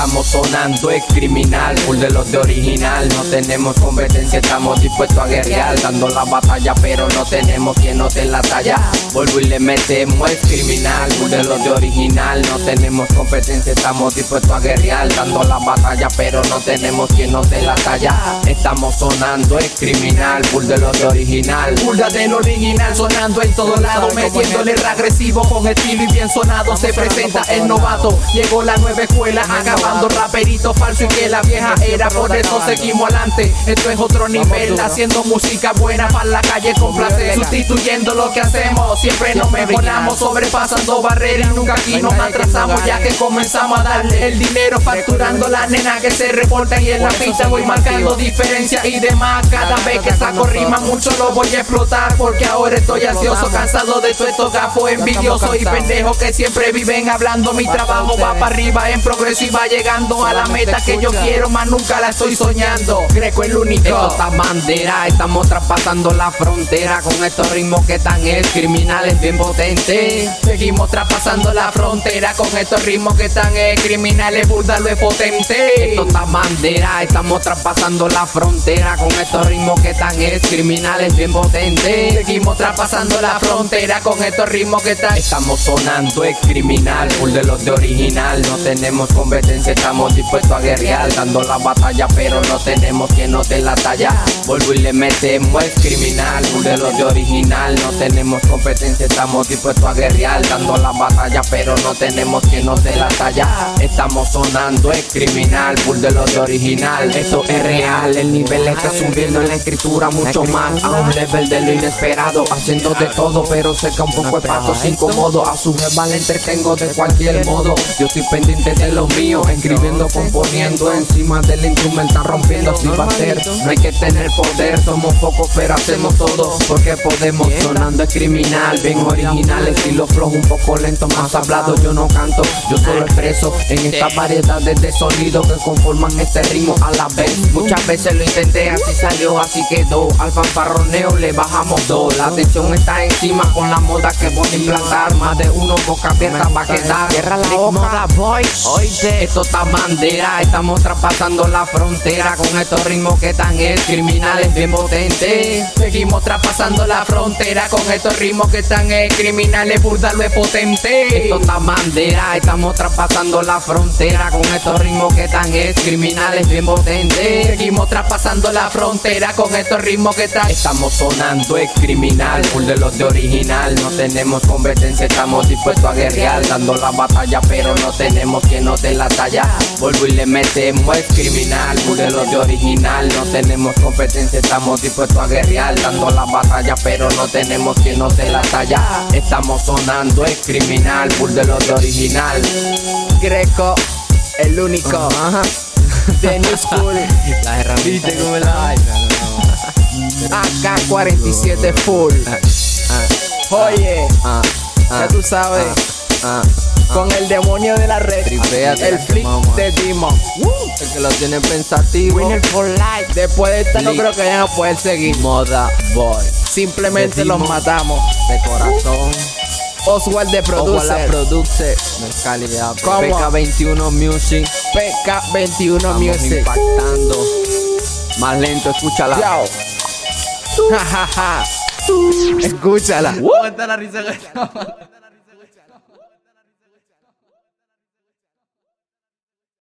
Estamos sonando, es criminal, full de los de original. No tenemos competencia, estamos dispuestos a guerrear. Dando la batalla, pero no tenemos quien nos dé la talla. Vuelvo y le metemos, es criminal, full de los de original. No tenemos competencia, estamos dispuestos a guerrear. Dando la batalla, pero no tenemos quien nos dé la talla. Estamos sonando, es criminal, full de los de original. Pulda del original sonando en todos lados, metiéndole regresivo con estilo y bien sonado. Se presenta el novato, llegó la nueva escuela, acabando raperito falso y que la vieja era. Por eso seguimos adelante. Esto es otro nivel, haciendo música buena para la calle con placer. Sustituyendo lo que hacemos, siempre nos mejoramos, sobrepasando barreras. Nunca aquí nos atrasamos, ya que comenzamos a darle el dinero, facturando la nena que se reporta y en la pista voy marcando diferencia y demás. Cada vez que saco rima, mucho lo voy a explotar, porque ahora estoy ansioso, cansado de todo estos gafos envidiosos y pendejos que siempre viven hablando. Mi trabajo va para arriba en progreso y llegando a la meta que yo quiero, más nunca la estoy soñando. Greco el único. Esta bandera, estamos traspasando la frontera con estos ritmos que están es criminales bien potentes. Seguimos traspasando la frontera con estos ritmos que están es criminales, burda lo es potente. Esto está bandera, estamos traspasando la frontera con estos ritmos que están es criminales bien potentes. Seguimos traspasando la frontera con estos ritmos que están. Estamos sonando, es criminal, full de los de original. No tenemos competencia, estamos dispuestos a guerrear. Dando la batalla, pero no tenemos quien nos dé la talla. Vuelvo y le metemos, es criminal, full de los de original. No tenemos competencia, estamos dispuestos a guerrear. Dando la batalla, pero no tenemos quien nos dé la talla. Estamos sonando, es criminal, full de los de original. Esto es real, el nivel está subiendo en la escritura mucho más. A un level de lo inesperado, haciendo de todo, pero cerca un poco de pato sin cómodo. A su jeva le entretengo de cualquier modo. Yo estoy pendiente de lo mío, escribiendo, componiendo encima del instrumental, rompiendo así va a ser. No hay que tener poder, somos pocos, pero hacemos todo porque podemos. Sonando es criminal, bien original, estilo flojo, un poco lento, más hablado. Yo no canto, yo solo expreso en estas variedades de sonidos que conforman este ritmo a la vez. Muchas veces lo intenté, así salió, así quedó. Al fanfarroneo le bajamos dos. La atención está encima con la moda que voy a implantar. Más de uno boca abierta va a quedar. Cierra la boca. voice. Oíste. Esto está bandera, estamos traspasando la frontera con estos ritmos que están es criminales bien potentes. Seguimos traspasando la frontera con estos ritmos que están en criminales, burda lo es potente. Esto está bandera, estamos traspasando la frontera con estos ritmos que están es criminales bien potentes. Seguimos traspasando la frontera con estos ritmos que están. Estamos sonando, es criminal, full de de original. No tenemos competencia, estamos dispuestos a guerrear. Dando la batalla, pero no tenemos quien nos dé la talla. Vuelvo y le metemos, es criminal, full de original. No tenemos competencia, estamos dispuestos a guerrear. Dando la batalla, pero no tenemos quien nos dé la talla. Estamos sonando, es criminal, full de original. Greco, el único. Ajá. De New School. Las herramientas. ¿Viste cómo la- AK-47 full. Oye, Ah, ah, ya tú sabes. Con el demonio de la red. Tripéate, El flick mamá. de Demon. el que lo tiene pensativo. Winner for life. Después de esta no creo que vayan a poder seguir. Moda Boy. Simplemente los matamos. De corazón. Oswald de la Producer. produce. No es calidad. ¿Cómo? PK21 Music. PK21 Estamos Music. impactando. Más lento, escúchala. Chao. Ja, ja, ja. Escúchala. Aguanta la risa que.